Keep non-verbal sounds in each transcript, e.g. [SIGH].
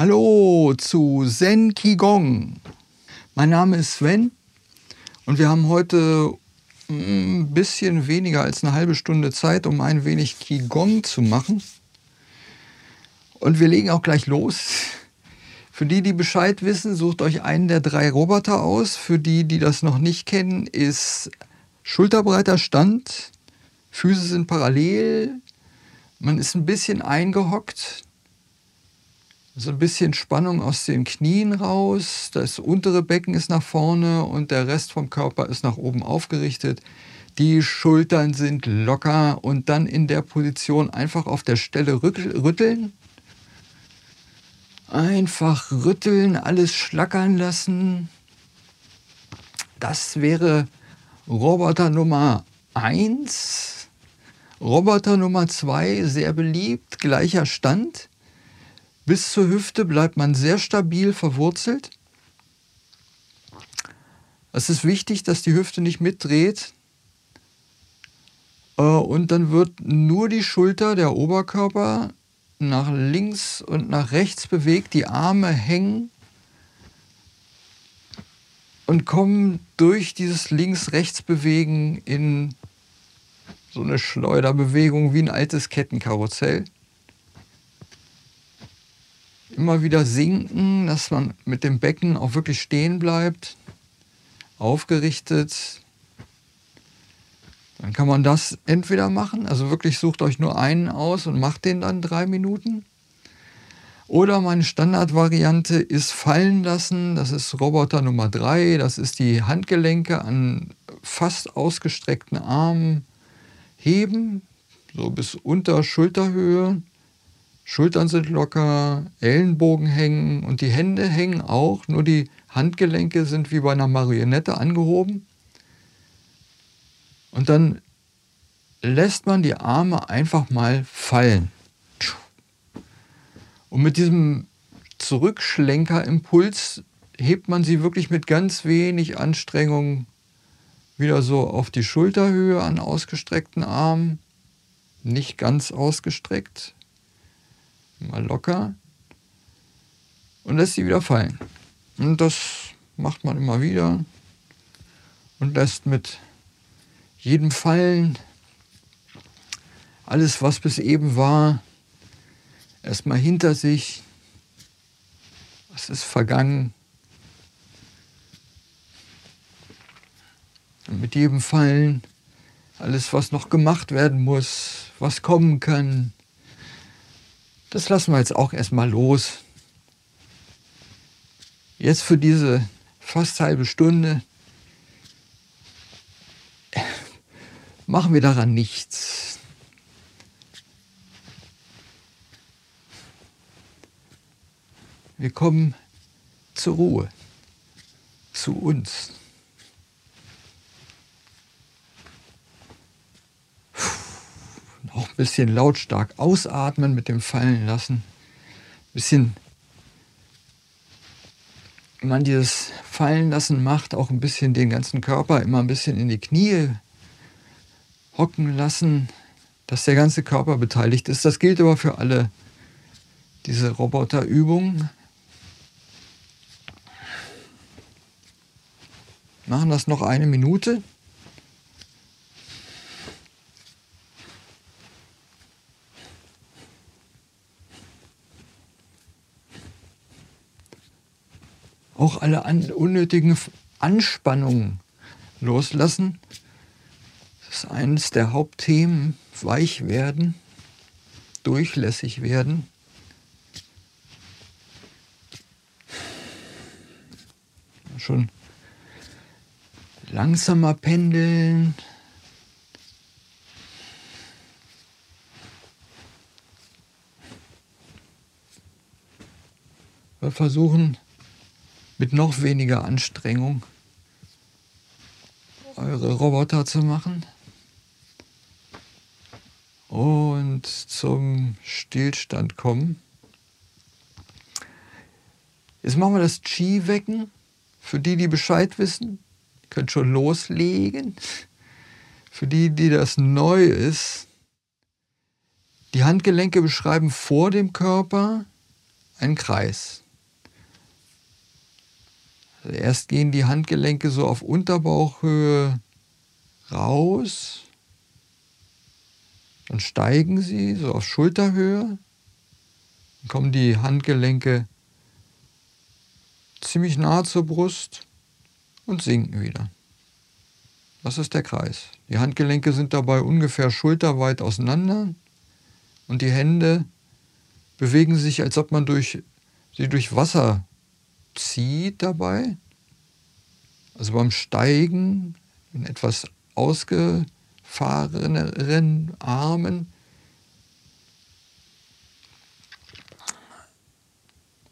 Hallo zu Zen Qigong. Mein Name ist Sven und wir haben heute ein bisschen weniger als eine halbe Stunde Zeit, um ein wenig Qigong zu machen. Und wir legen auch gleich los. Für die, die Bescheid wissen, sucht euch einen der drei Roboter aus. Für die, die das noch nicht kennen, ist schulterbreiter Stand, Füße sind parallel, man ist ein bisschen eingehockt, so ein bisschen Spannung aus den Knien raus, das untere Becken ist nach vorne und der Rest vom Körper ist nach oben aufgerichtet. Die Schultern sind locker und dann in der Position einfach auf der Stelle rütteln. Einfach rütteln, alles schlackern lassen. Das wäre Roboter Nummer 1. Roboter Nummer 2, sehr beliebt, gleicher Stand. Bis zur Hüfte bleibt man sehr stabil verwurzelt. Es ist wichtig, dass die Hüfte nicht mitdreht. Äh, und dann wird nur die Schulter, der Oberkörper nach links und nach rechts bewegt, die Arme hängen und kommen durch dieses Links-Rechts-Bewegen in so eine Schleuderbewegung wie ein altes Kettenkarussell immer wieder sinken, dass man mit dem Becken auch wirklich stehen bleibt, aufgerichtet. Dann kann man das entweder machen, also wirklich sucht euch nur einen aus und macht den dann drei Minuten. Oder meine Standardvariante ist fallen lassen. Das ist Roboter Nummer drei. Das ist die Handgelenke an fast ausgestreckten Armen heben, so bis unter Schulterhöhe. Schultern sind locker, Ellenbogen hängen und die Hände hängen auch, nur die Handgelenke sind wie bei einer Marionette angehoben. Und dann lässt man die Arme einfach mal fallen. Und mit diesem Zurückschlenkerimpuls hebt man sie wirklich mit ganz wenig Anstrengung wieder so auf die Schulterhöhe an ausgestreckten Armen. Nicht ganz ausgestreckt, mal locker und lässt sie wieder fallen. Und das macht man immer wieder und lässt mit jedem Fallen alles, was bis eben war, erstmal hinter sich. Es ist vergangen. Und mit jedem Fallen alles, was noch gemacht werden muss, was kommen kann, das lassen wir jetzt auch erstmal los. Jetzt für diese fast halbe Stunde machen wir daran nichts. Wir kommen zur Ruhe, zu uns. Auch ein bisschen lautstark ausatmen mit dem Fallen lassen. Ein bisschen, wenn man dieses Fallen lassen macht, auch ein bisschen den ganzen Körper immer ein bisschen in die Knie hocken lassen, dass der ganze Körper beteiligt ist. Das gilt aber für alle diese Roboterübungen. Machen das noch eine Minute. Auch alle an, unnötigen Anspannungen loslassen. Das ist eines der Hauptthemen. Weich werden, durchlässig werden. Schon langsamer pendeln. Wir versuchen mit noch weniger Anstrengung eure Roboter zu machen und zum Stillstand kommen. Jetzt machen wir das Chi-Wecken. Für die, die Bescheid wissen, könnt schon loslegen. Für die, die das neu ist, die Handgelenke beschreiben vor dem Körper einen Kreis. Erst gehen die Handgelenke so auf Unterbauchhöhe raus, dann steigen sie so auf Schulterhöhe, dann kommen die Handgelenke ziemlich nah zur Brust und sinken wieder. Das ist der Kreis. Die Handgelenke sind dabei ungefähr schulterweit auseinander und die Hände bewegen sich, als ob man durch, sie durch Wasser zieht dabei. Also beim Steigen in etwas ausgefahrenen Armen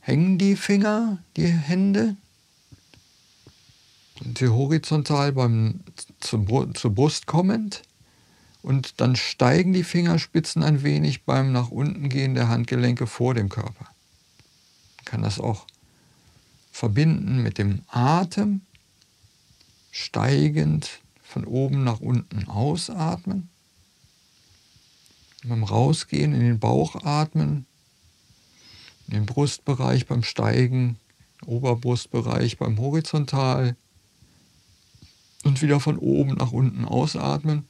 hängen die Finger, die Hände, sind sie horizontal beim, zur, zur Brust kommend und dann steigen die Fingerspitzen ein wenig beim nach unten gehen der Handgelenke vor dem Körper. Kann das auch verbinden mit dem Atem, steigend von oben nach unten ausatmen, beim Rausgehen in den Bauch atmen, in den Brustbereich beim Steigen, Oberbrustbereich beim Horizontal und wieder von oben nach unten ausatmen.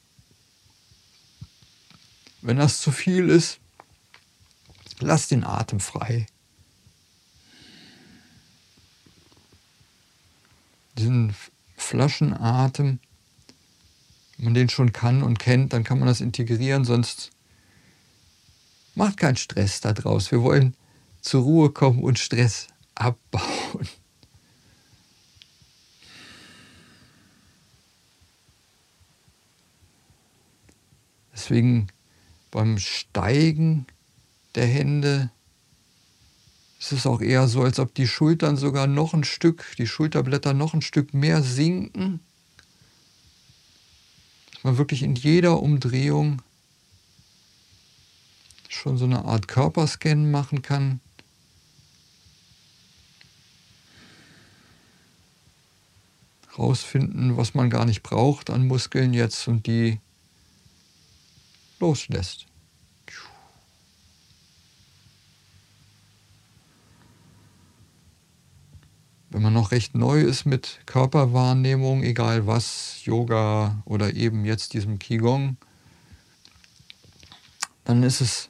Wenn das zu viel ist, lass den Atem frei. Diesen Flaschenatem, wenn man den schon kann und kennt, dann kann man das integrieren, sonst macht keinen Stress daraus. Wir wollen zur Ruhe kommen und Stress abbauen. Deswegen beim Steigen der Hände ist es auch eher so, als ob die Schultern sogar noch ein Stück, die Schulterblätter noch ein Stück mehr sinken. Dass man wirklich in jeder Umdrehung schon so eine Art Körperscan machen kann. Rausfinden, was man gar nicht braucht an Muskeln jetzt und die loslässt. Wenn man noch recht neu ist mit Körperwahrnehmung, egal was, Yoga oder eben jetzt diesem Qigong, dann ist es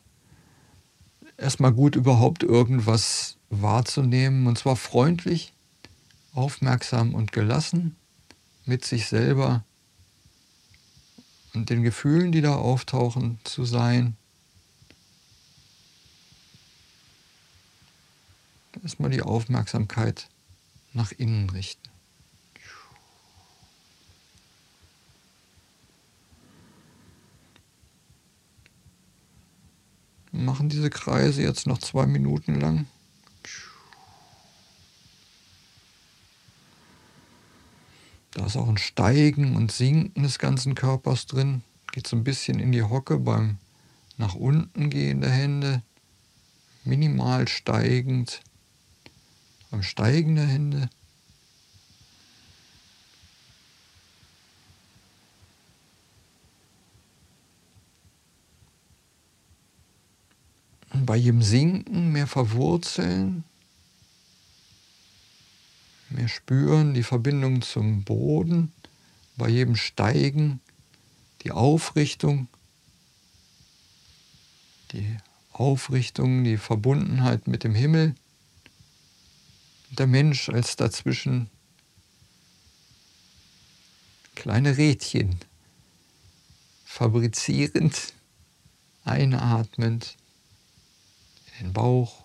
erstmal gut, überhaupt irgendwas wahrzunehmen und zwar freundlich, aufmerksam und gelassen mit sich selber und den Gefühlen, die da auftauchen, zu sein. Erstmal die Aufmerksamkeit nach innen richten. Wir machen diese Kreise jetzt noch zwei Minuten lang. Da ist auch ein Steigen und Sinken des ganzen Körpers drin. Geht so ein bisschen in die Hocke beim nach unten gehen der Hände. Minimal steigend. Beim Steigen der Hände. Bei jedem Sinken mehr verwurzeln mehr spüren, die Verbindung zum Boden, bei jedem Steigen, die Aufrichtung, die Aufrichtung, die Verbundenheit mit dem Himmel, der Mensch als dazwischen kleine Rädchen, fabrizierend, einatmend in den Bauch,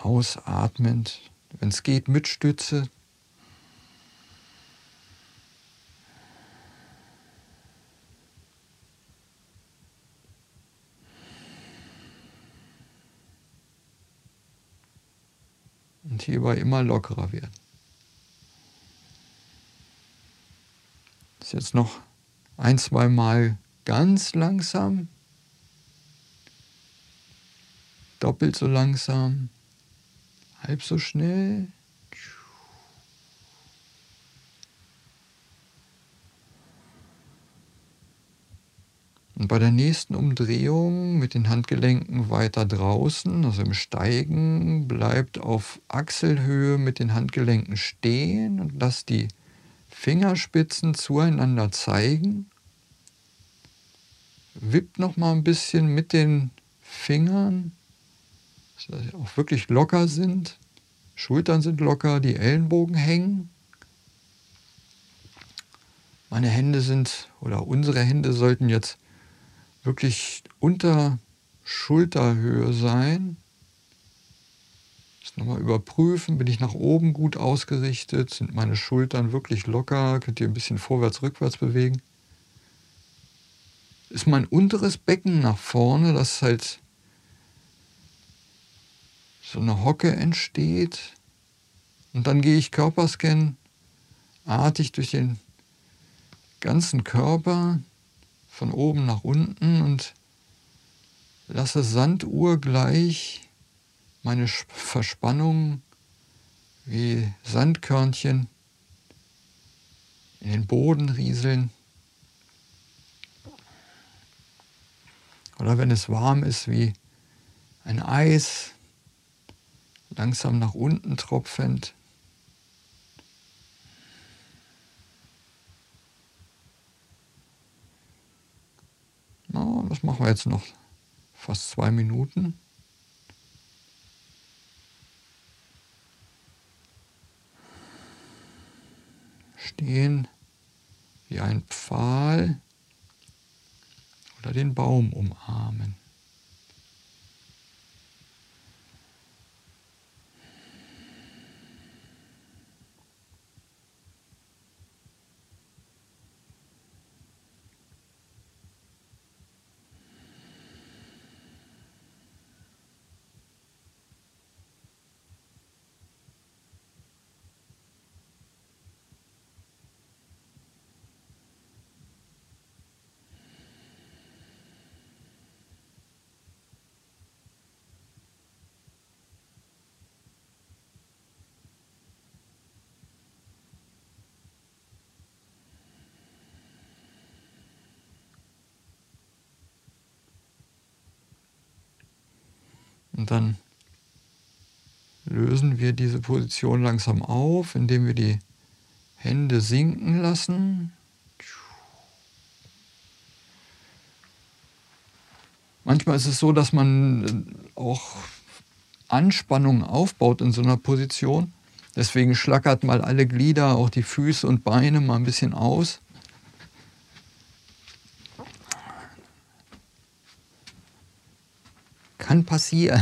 Ausatmend, wenn es geht, mit Stütze. Und hierbei immer lockerer werden. Das ist jetzt noch ein, zwei Mal ganz langsam, doppelt so langsam halb so schnell. Und bei der nächsten Umdrehung mit den Handgelenken weiter draußen, also im Steigen, bleibt auf Achselhöhe mit den Handgelenken stehen und lasst die Fingerspitzen zueinander zeigen. Wippt noch mal ein bisschen mit den Fingern, dass sie auch wirklich locker sind. Schultern sind locker, die Ellenbogen hängen. Meine Hände sind, oder unsere Hände sollten jetzt wirklich unter Schulterhöhe sein. Das nochmal überprüfen, bin ich nach oben gut ausgerichtet, sind meine Schultern wirklich locker, könnt ihr ein bisschen vorwärts, rückwärts bewegen. Ist mein unteres Becken nach vorne, dass halt so eine Hocke entsteht. Und dann gehe ich Körperscan artig durch den ganzen Körper von oben nach unten und lasse sandurgleich meine Verspannung wie Sandkörnchen in den Boden rieseln. Oder wenn es warm ist, wie ein Eis langsam nach unten tropfend. Na, das machen wir jetzt noch fast zwei Minuten. Stehen wie ein Pfahl oder den Baum umarmen. Und dann lösen wir diese Position langsam auf, indem wir die Hände sinken lassen. Manchmal ist es so, dass man auch Anspannung aufbaut in so einer Position. Deswegen schlackert mal alle Glieder, auch die Füße und Beine mal ein bisschen aus. Kann passieren.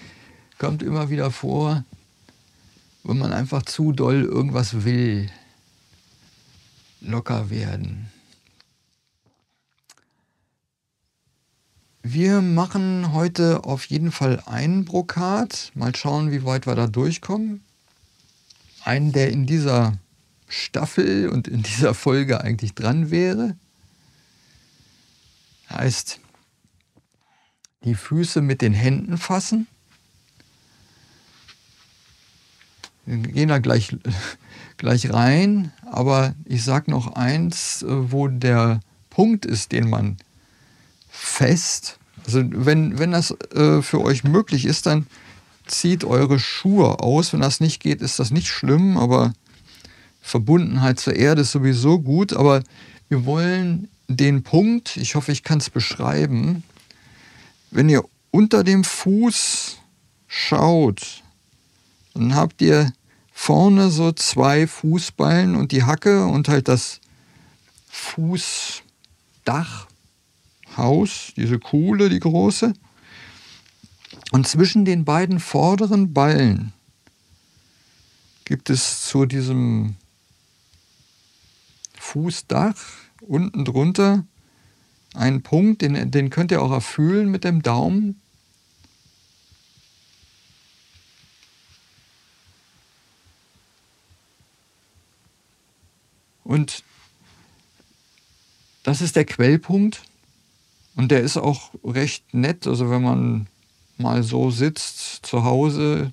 [LAUGHS] Kommt immer wieder vor, wenn man einfach zu doll irgendwas will. Locker werden. Wir machen heute auf jeden Fall einen Brokat. Mal schauen, wie weit wir da durchkommen. Einen, der in dieser Staffel und in dieser Folge eigentlich dran wäre. Heißt, die Füße mit den Händen fassen. Wir gehen da gleich, [LAUGHS] gleich rein, aber ich sage noch eins, äh, wo der Punkt ist, den man fest, also wenn, wenn das äh, für euch möglich ist, dann zieht eure Schuhe aus. Wenn das nicht geht, ist das nicht schlimm, aber Verbundenheit zur Erde ist sowieso gut. Aber wir wollen den Punkt, ich hoffe, ich kann es beschreiben, wenn ihr unter dem Fuß schaut, dann habt ihr vorne so zwei Fußballen und die Hacke und halt das Fußdachhaus, diese Kuhle, die große. Und zwischen den beiden vorderen Ballen gibt es zu diesem Fußdach unten drunter einen Punkt, den, den könnt ihr auch erfüllen mit dem Daumen. Und das ist der Quellpunkt. Und der ist auch recht nett. Also wenn man mal so sitzt zu Hause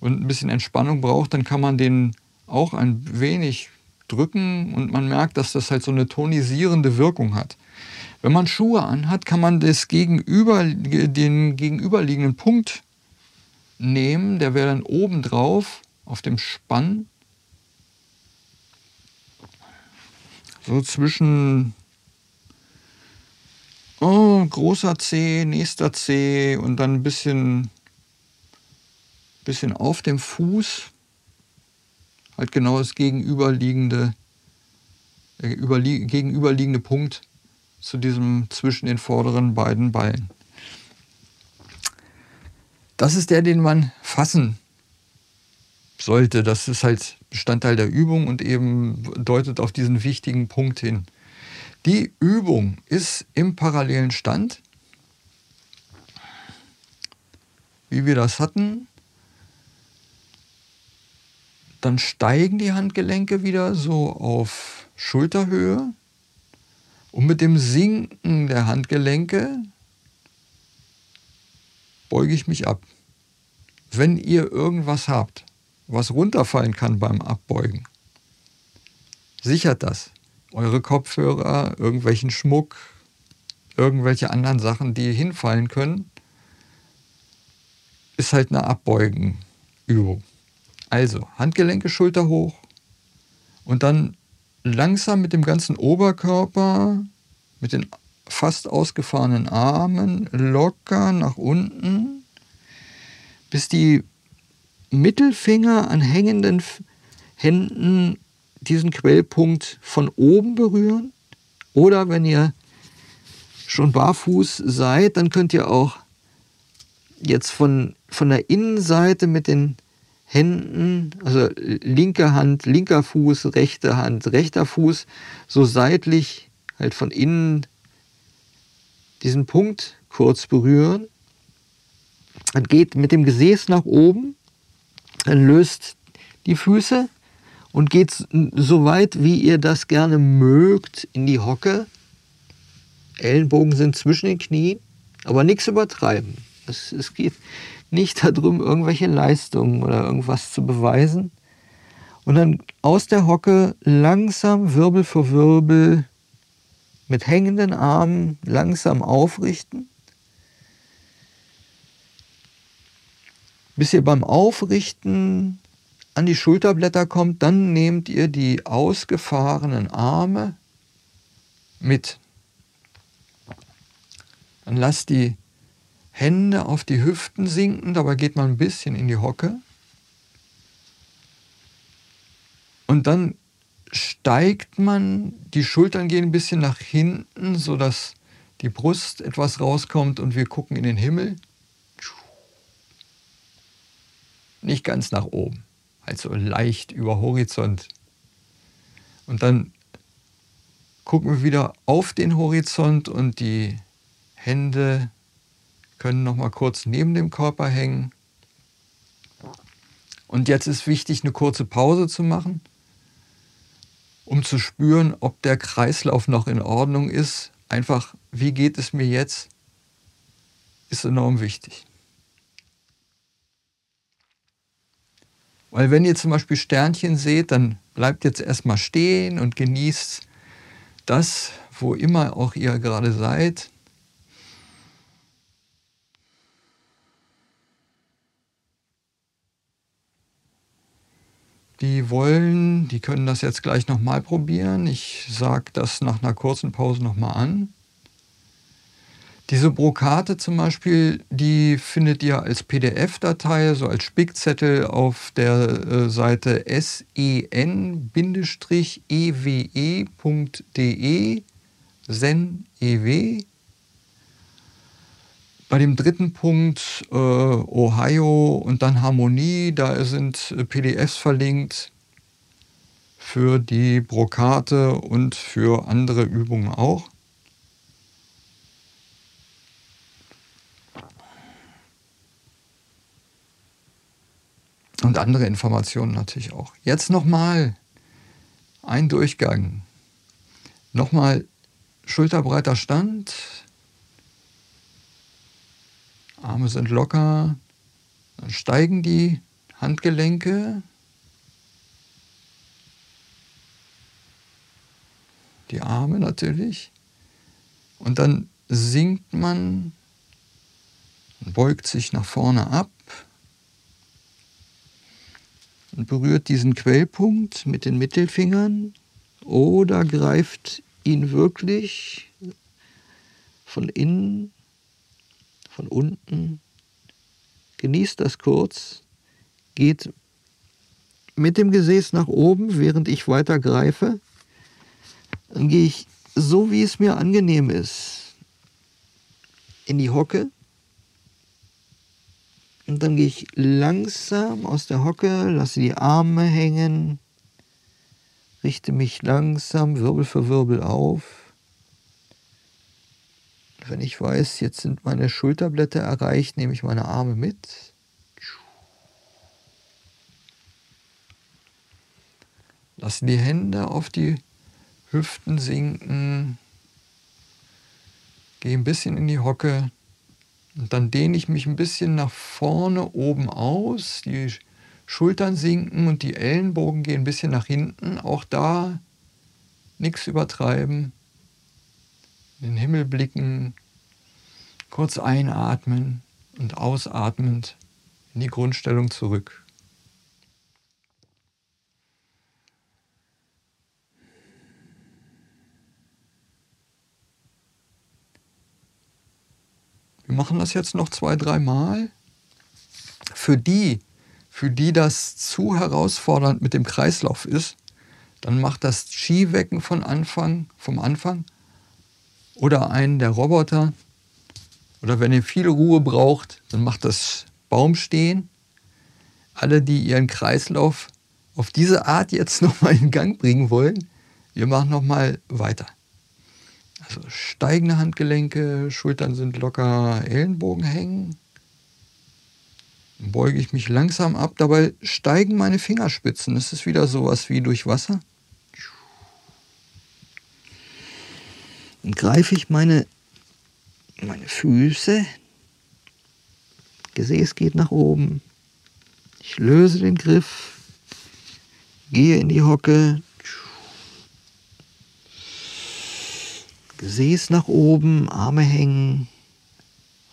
und ein bisschen Entspannung braucht, dann kann man den auch ein wenig drücken und man merkt, dass das halt so eine tonisierende Wirkung hat. Wenn man Schuhe anhat, kann man das gegenüber, den gegenüberliegenden Punkt nehmen, der wäre dann oben drauf auf dem Spann. So zwischen oh, großer C, nächster C und dann ein bisschen, bisschen auf dem Fuß. Halt genau das gegenüberliegende, der gegenüberliegende Punkt zu diesem zwischen den vorderen beiden Ballen. Das ist der, den man fassen sollte. Das ist halt Bestandteil der Übung und eben deutet auf diesen wichtigen Punkt hin. Die Übung ist im parallelen Stand, wie wir das hatten. Dann steigen die Handgelenke wieder so auf Schulterhöhe. Und mit dem Sinken der Handgelenke beuge ich mich ab. Wenn ihr irgendwas habt, was runterfallen kann beim Abbeugen, sichert das. Eure Kopfhörer, irgendwelchen Schmuck, irgendwelche anderen Sachen, die hinfallen können, ist halt eine Abbeugenübung. Also Handgelenke, Schulter hoch und dann langsam mit dem ganzen Oberkörper, mit den fast ausgefahrenen Armen locker nach unten, bis die Mittelfinger an hängenden Händen diesen Quellpunkt von oben berühren. Oder wenn ihr schon barfuß seid, dann könnt ihr auch jetzt von, von der Innenseite mit den Händen, also linke Hand, linker Fuß, rechte Hand, rechter Fuß, so seitlich halt von innen diesen Punkt kurz berühren. Dann geht mit dem Gesäß nach oben, dann löst die Füße und geht so weit, wie ihr das gerne mögt, in die Hocke. Ellenbogen sind zwischen den Knien, aber nichts übertreiben. Es, es geht nicht darum, irgendwelche Leistungen oder irgendwas zu beweisen. Und dann aus der Hocke langsam Wirbel für Wirbel mit hängenden Armen langsam aufrichten, bis ihr beim Aufrichten an die Schulterblätter kommt, dann nehmt ihr die ausgefahrenen Arme mit. Dann lasst die Hände auf die Hüften sinken, dabei geht man ein bisschen in die Hocke. Und dann steigt man, die Schultern gehen ein bisschen nach hinten, sodass die Brust etwas rauskommt und wir gucken in den Himmel. Nicht ganz nach oben, also leicht über Horizont. Und dann gucken wir wieder auf den Horizont und die Hände können noch mal kurz neben dem Körper hängen. Und jetzt ist wichtig, eine kurze Pause zu machen, um zu spüren, ob der Kreislauf noch in Ordnung ist. Einfach, wie geht es mir jetzt, ist enorm wichtig. Weil wenn ihr zum Beispiel Sternchen seht, dann bleibt jetzt erstmal stehen und genießt das, wo immer auch ihr gerade seid. Die wollen, die können das jetzt gleich nochmal probieren. Ich sage das nach einer kurzen Pause nochmal an. Diese Brokate zum Beispiel, die findet ihr als PDF-Datei, so als Spickzettel auf der äh, Seite sen-ewe.de, sen-ew. Bei dem dritten Punkt äh, Ohio und dann Harmonie, da sind äh, PDFs verlinkt für die Brokate und für andere Übungen auch. Und andere Informationen natürlich auch. Jetzt nochmal ein Durchgang. Nochmal schulterbreiter Stand, Arme sind locker, dann steigen die Handgelenke, die Arme natürlich. Und dann sinkt man, beugt sich nach vorne ab und berührt diesen Quellpunkt mit den Mittelfingern oder greift ihn wirklich von innen, von unten. Genießt das kurz, geht mit dem Gesäß nach oben, während ich weiter greife. Dann gehe ich so, wie es mir angenehm ist, in die Hocke. Und dann gehe ich langsam aus der Hocke, lasse die Arme hängen, richte mich langsam Wirbel für Wirbel auf. Wenn ich weiß, jetzt sind meine Schulterblätter erreicht, nehme ich meine Arme mit. Lasse die Hände auf die Hüften sinken. Gehe ein bisschen in die Hocke. Und dann dehne ich mich ein bisschen nach vorne oben aus. Die Schultern sinken und die Ellenbogen gehen ein bisschen nach hinten. Auch da nichts übertreiben den Himmel blicken, kurz einatmen und ausatmend in die Grundstellung zurück. Wir machen das jetzt noch zwei, dreimal. Für die, für die das zu herausfordernd mit dem Kreislauf ist, dann macht das Skiwecken von Anfang, vom Anfang oder einen der Roboter. Oder wenn ihr viel Ruhe braucht, dann macht das Baumstehen. Alle, die ihren Kreislauf auf diese Art jetzt [LAUGHS] nochmal in Gang bringen wollen, wir machen nochmal weiter. Also steigende Handgelenke, Schultern sind locker, Ellenbogen hängen. Dann beuge ich mich langsam ab, dabei steigen meine Fingerspitzen. Das ist wieder sowas wie durch Wasser. Dann greife ich meine, meine Füße, Gesäß geht nach oben, ich löse den Griff, gehe in die Hocke, Gesäß nach oben, Arme hängen.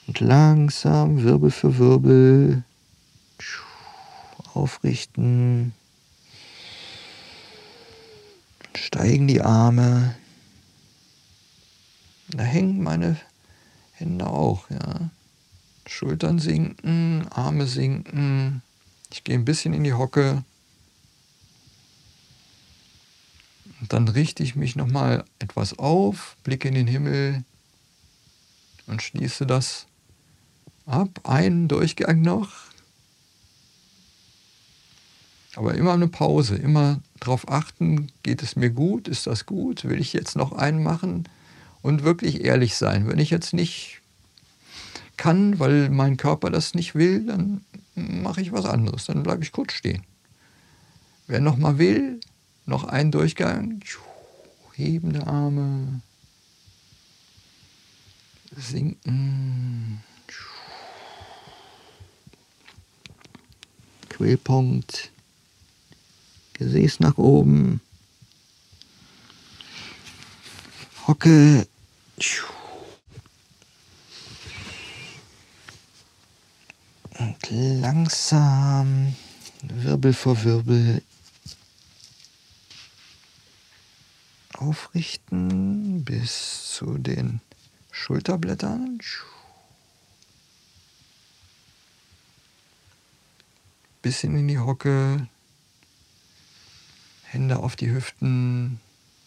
Und langsam Wirbel für Wirbel aufrichten. Steigen die Arme, da hängen meine Hände auch, ja. Schultern sinken, Arme sinken. Ich gehe ein bisschen in die Hocke. Und dann richte ich mich nochmal etwas auf, blicke in den Himmel und schließe das ab. Einen Durchgang noch. Aber immer eine Pause, immer darauf achten, geht es mir gut, ist das gut, will ich jetzt noch einen machen? Und wirklich ehrlich sein. Wenn ich jetzt nicht kann, weil mein Körper das nicht will, dann mache ich was anderes. Dann bleibe ich kurz stehen. Wer noch mal will, noch einen Durchgang, hebende Arme, sinken, Quellpunkt, Gesäß nach oben. Hocke. Und langsam, Wirbel vor Wirbel, aufrichten bis zu den Schulterblättern. Bisschen in die Hocke, Hände auf die Hüften,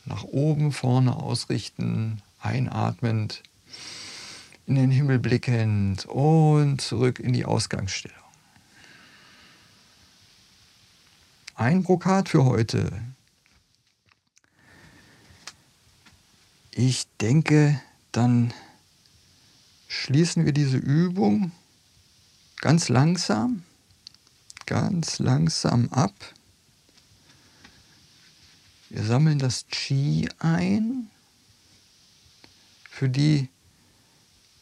nach oben, vorne ausrichten, einatmend, in den Himmel blickend und zurück in die Ausgangsstellung. Ein Brokat für heute. Ich denke, dann schließen wir diese Übung ganz langsam, ganz langsam ab. Wir sammeln das Qi ein. Für die,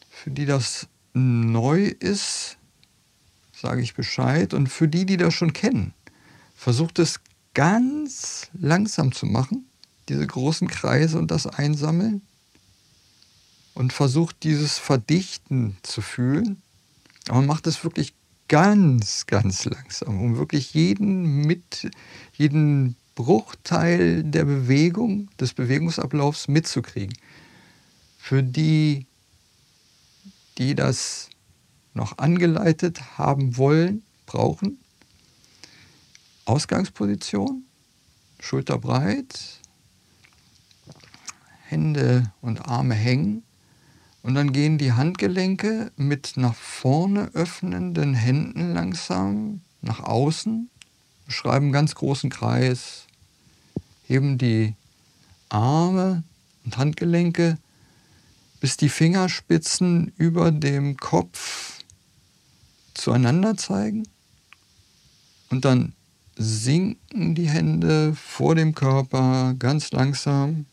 für die das neu ist, sage ich Bescheid. Und für die, die das schon kennen, versucht es ganz langsam zu machen, diese großen Kreise und das Einsammeln. und versucht dieses Verdichten zu fühlen. Aber macht es wirklich ganz, ganz langsam, um wirklich jeden mit, jeden Bruchteil der Bewegung, des Bewegungsablaufs mitzukriegen. Für die, die das noch angeleitet haben wollen, brauchen, Ausgangsposition, schulterbreit, Hände und Arme hängen. Und dann gehen die Handgelenke mit nach vorne öffnenden Händen langsam nach außen, beschreiben einen ganz großen Kreis, heben die Arme und Handgelenke, bis die Fingerspitzen über dem Kopf zueinander zeigen und dann sinken die Hände vor dem Körper ganz langsam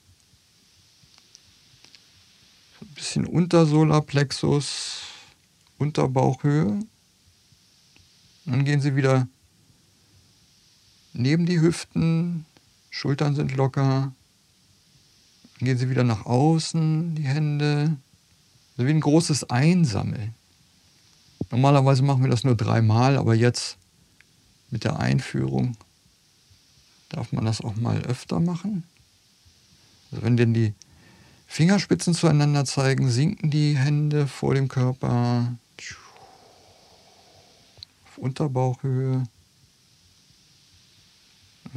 bisschen unter Solarplexus, unter Bauchhöhe. Dann gehen Sie wieder neben die Hüften, Schultern sind locker. Gehen Sie wieder nach außen, die Hände. Also wie ein großes Einsammeln. Normalerweise machen wir das nur dreimal, aber jetzt mit der Einführung darf man das auch mal öfter machen. Also wenn denn die Fingerspitzen zueinander zeigen, sinken die Hände vor dem Körper auf Unterbauchhöhe.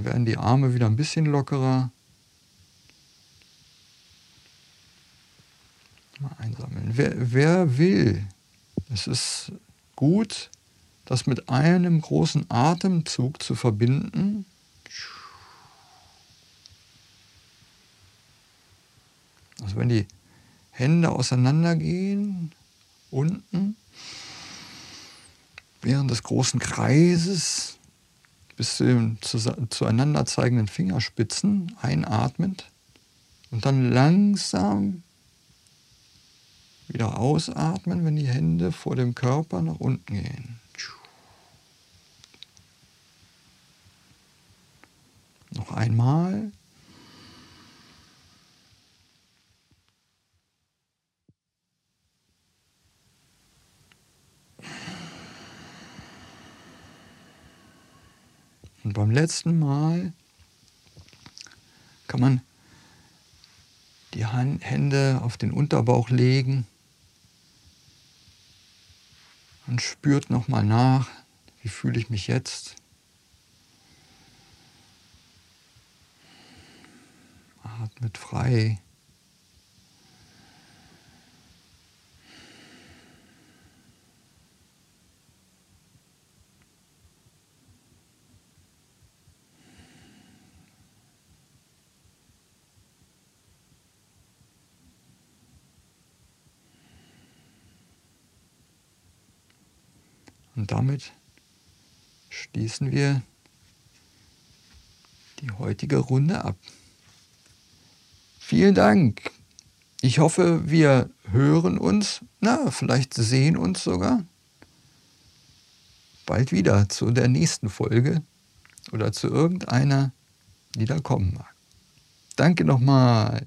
Werden die Arme wieder ein bisschen lockerer. Mal einsammeln. Wer, wer will, es ist gut, das mit einem großen Atemzug zu verbinden. Also wenn die Hände auseinandergehen, unten, während des großen Kreises bis zu den zueinander zeigenden Fingerspitzen einatmend und dann langsam wieder ausatmen, wenn die Hände vor dem Körper nach unten gehen. Noch einmal. Und beim letzten Mal kann man die Hände auf den Unterbauch legen und spürt nochmal nach, wie fühle ich mich jetzt. Atmet frei. Und damit schließen wir die heutige Runde ab. Vielen Dank. Ich hoffe, wir hören uns, na, vielleicht sehen uns sogar bald wieder zu der nächsten Folge oder zu irgendeiner, die da kommen mag. Danke nochmal.